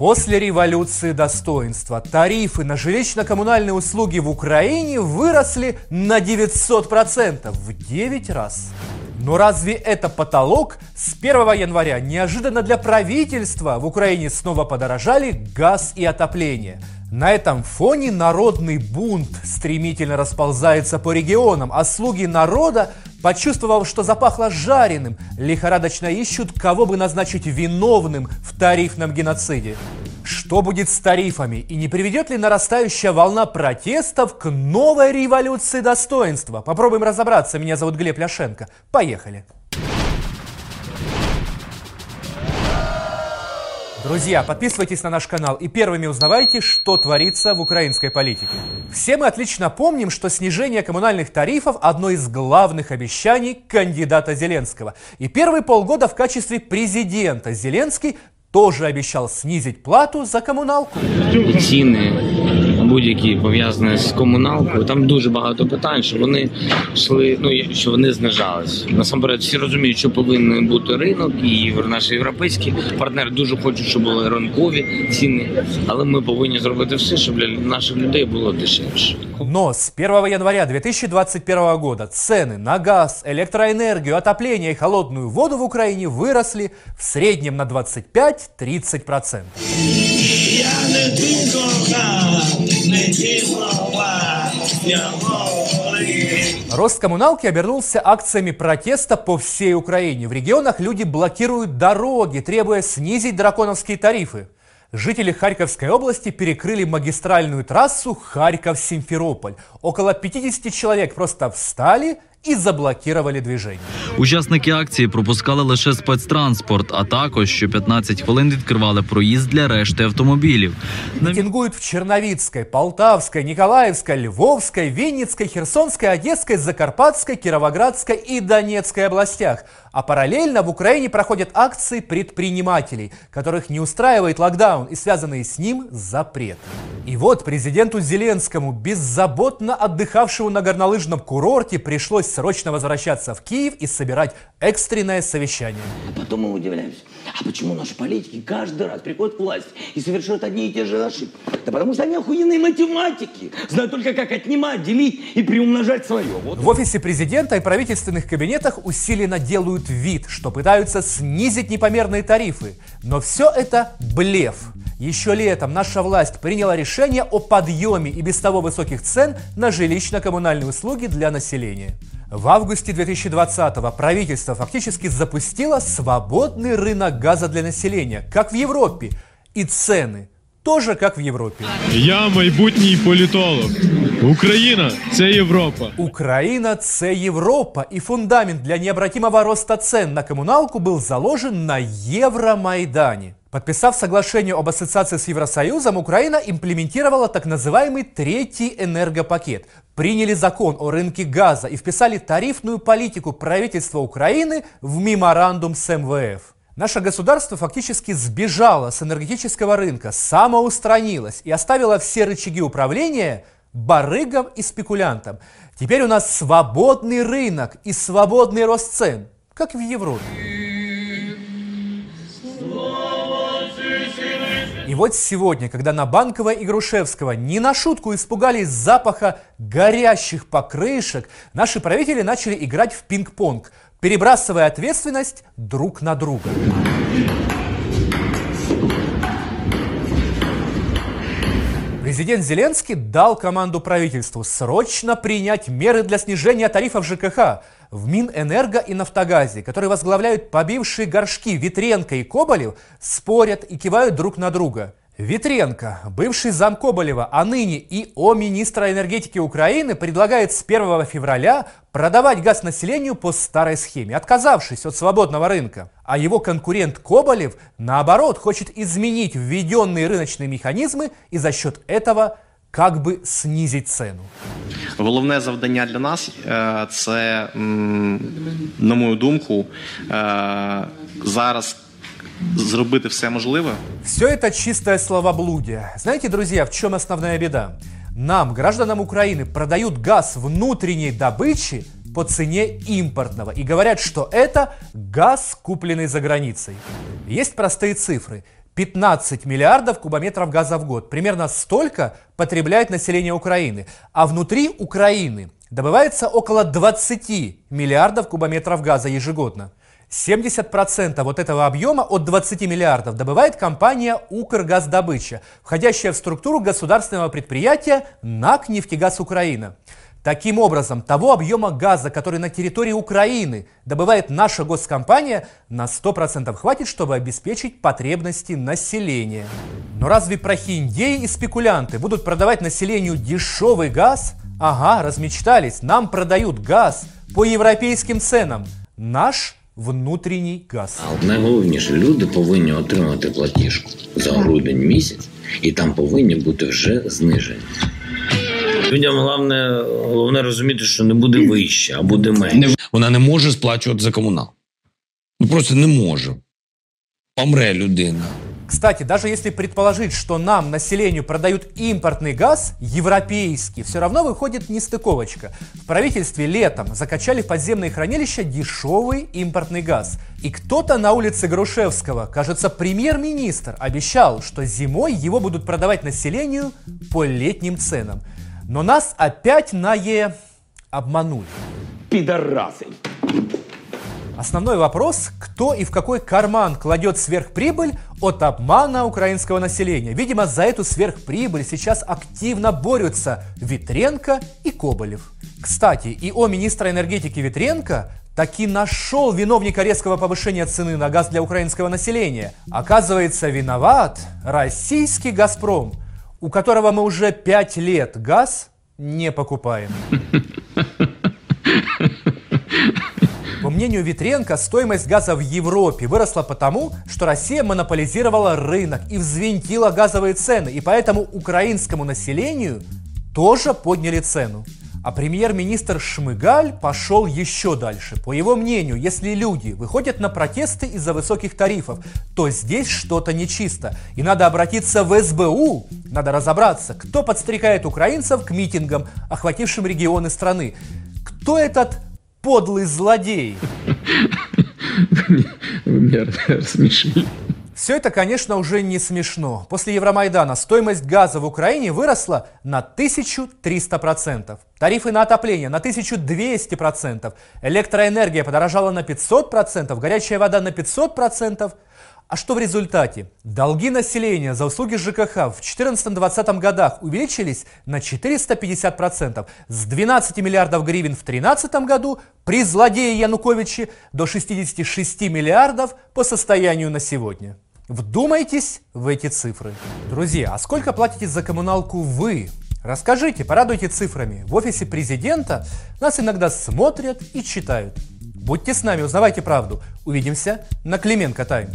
После революции достоинства тарифы на жилищно-коммунальные услуги в Украине выросли на 900%, в 9 раз. Но разве это потолок? С 1 января неожиданно для правительства в Украине снова подорожали газ и отопление. На этом фоне народный бунт стремительно расползается по регионам, а слуги народа Почувствовав, что запахло жареным, лихорадочно ищут, кого бы назначить виновным в тарифном геноциде. Что будет с тарифами и не приведет ли нарастающая волна протестов к новой революции достоинства? Попробуем разобраться. Меня зовут Глеб Ляшенко. Поехали. Друзья, подписывайтесь на наш канал и первыми узнавайте, что творится в украинской политике. Все мы отлично помним, что снижение коммунальных тарифов – одно из главных обещаний кандидата Зеленского. И первые полгода в качестве президента Зеленский тоже обещал снизить плату за коммуналку. Цены будь-які пов'язані з комуналкою. Там дуже багато питань, що вони йшли, ну що вони знижались. Насамперед, всі розуміють, що повинен бути ринок, і наші європейські партнери дуже хочуть, щоб були ринкові ціни, але ми повинні зробити все, щоб для наших людей було дешевше. Но с 1 января 2021 года цены на газ, электроэнергию, отопление и холодную воду в Украине выросли в среднем на 25-30%. Рост коммуналки обернулся акциями протеста по всей Украине. В регионах люди блокируют дороги, требуя снизить драконовские тарифы. Жители Харьковской области перекрыли магистральную трассу Харьков-Симферополь. Около 50 человек просто встали і заблокували движення. Учасники акції пропускали лише спецтранспорт, а також що 15 хвилин відкривали проїзд для решти автомобілів. Митингуют в Черновицкой, Полтавской, Николаевской, Львовской, Винницкой, Херсонской, Одесской, Закарпатской, Кировоградской и Донецкой областях. А параллельно в Украине проходят акции предпринимателей, которых не устраивает локдаун и связанные с ним запреты. И вот президенту Зеленскому, беззаботно отдыхавшему на горнолыжном курорте, пришлось срочно возвращаться в Киев и собирать экстренное совещание. А потом мы удивляемся, а почему наши политики каждый раз приходят к власти и совершают одни и те же ошибки? Да потому что они охуенные математики, знают только как отнимать, делить и приумножать свое. Вот. В офисе президента и правительственных кабинетах усиленно делают вид, что пытаются снизить непомерные тарифы. Но все это блеф. Еще летом наша власть приняла решение о подъеме и без того высоких цен на жилищно-коммунальные услуги для населения. В августе 2020-го правительство фактически запустило свободный рынок газа для населения, как в Европе, и цены тоже как в Європі. Я майбутній політолог. Україна це Європа. Украина – це Європа. І фундамент для необратимого роста цен на коммуналку был заложен на Евромайдане. Подписав соглашение об ассоциации с Евросоюзом, Украина имплементировала так называемый третий энергопакет. Приняли закон о рынке газа и вписали тарифную политику правительства Украины в меморандум с МВФ. Наше государство фактически сбежало с энергетического рынка, самоустранилось и оставило все рычаги управления барыгам и спекулянтам. Теперь у нас свободный рынок и свободный рост цен, как в Европе. И вот сегодня, когда на Банковой и Грушевского не на шутку испугались запаха горящих покрышек, наши правители начали играть в пинг-понг, перебрасывая ответственность друг на друга. Президент Зеленский дал команду правительству срочно принять меры для снижения тарифов ЖКХ в Минэнерго и Нафтогазе, которые возглавляют побившие горшки Витренко и Коболев, спорят и кивают друг на друга – Витренко, бывший зам Коболева, а ныне и о министра энергетики Украины, предлагает с 1 февраля продавать газ населению по старой схеме, отказавшись от свободного рынка. А его конкурент Коболев, наоборот, хочет изменить введенные рыночные механизмы и за счет этого как би снизить цену. Головне завдання для нас це, на мою думку, зараз зробити все можливе. Все это чистое словоблудие. Знаете, друзья, в чем основная беда? Нам, гражданам Украины, продают газ внутренней добычи по цене импортного и говорят, что это газ, купленный за границей. Есть простые цифры. 15 миллиардов кубометров газа в год. Примерно столько потребляет население Украины. А внутри Украины добывается около 20 миллиардов кубометров газа ежегодно. 70% вот этого объема от 20 миллиардов добывает компания «Укргаздобыча», входящая в структуру государственного предприятия НАК «Нефтегаз Украина». Таким образом, того объема газа, который на территории Украины добывает наша госкомпания, на 100% хватит, чтобы обеспечить потребности населения. Но разве прохиндеи и спекулянты будут продавать населению дешевый газ? Ага, размечтались, нам продают газ по европейским ценам. Наш внутрішній газ. А найголовніше, люди повинні отримати платіжку за грудень місяць, і там повинні бути вже зниження. Людям головне, головне розуміти, що не буде вище, а буде менше. Вона не може сплачувати за комунал. Ну просто не може. Помре людина. Кстати, даже если предположить, что нам, населению, продают импортный газ, европейский, все равно выходит нестыковочка. В правительстве летом закачали в подземные хранилища дешевый импортный газ. И кто-то на улице Грушевского, кажется, премьер-министр, обещал, что зимой его будут продавать населению по летним ценам. Но нас опять на Е обманули. Пидорасы. Основной вопрос, кто и в какой карман кладет сверхприбыль от обмана украинского населения. Видимо, за эту сверхприбыль сейчас активно борются Витренко и Коболев. Кстати, и о министра энергетики Витренко таки нашел виновника резкого повышения цены на газ для украинского населения. Оказывается, виноват российский «Газпром», у которого мы уже пять лет газ не покупаем. По мнению Витренко, стоимость газа в Европе выросла потому, что Россия монополизировала рынок и взвинтила газовые цены, и поэтому украинскому населению тоже подняли цену. А премьер-министр Шмыгаль пошел еще дальше. По его мнению, если люди выходят на протесты из-за высоких тарифов, то здесь что-то нечисто. И надо обратиться в СБУ, надо разобраться, кто подстрекает украинцев к митингам, охватившим регионы страны. Кто этот подлый злодей. Все это, конечно, уже не смешно. После Евромайдана стоимость газа в Украине выросла на 1300%. Тарифы на отопление на 1200%. Электроэнергия подорожала на 500%. Горячая вода на 500%. А что в результате? Долги населения за услуги ЖКХ в 2014-2020 годах увеличились на 450%, с 12 миллиардов гривен в 2013 году при злодее Януковиче до 66 миллиардов по состоянию на сегодня. Вдумайтесь в эти цифры. Друзья, а сколько платите за коммуналку вы? Расскажите, порадуйте цифрами. В офисе президента нас иногда смотрят и читают. Будьте с нами, узнавайте правду. Увидимся на Клименко Тайм.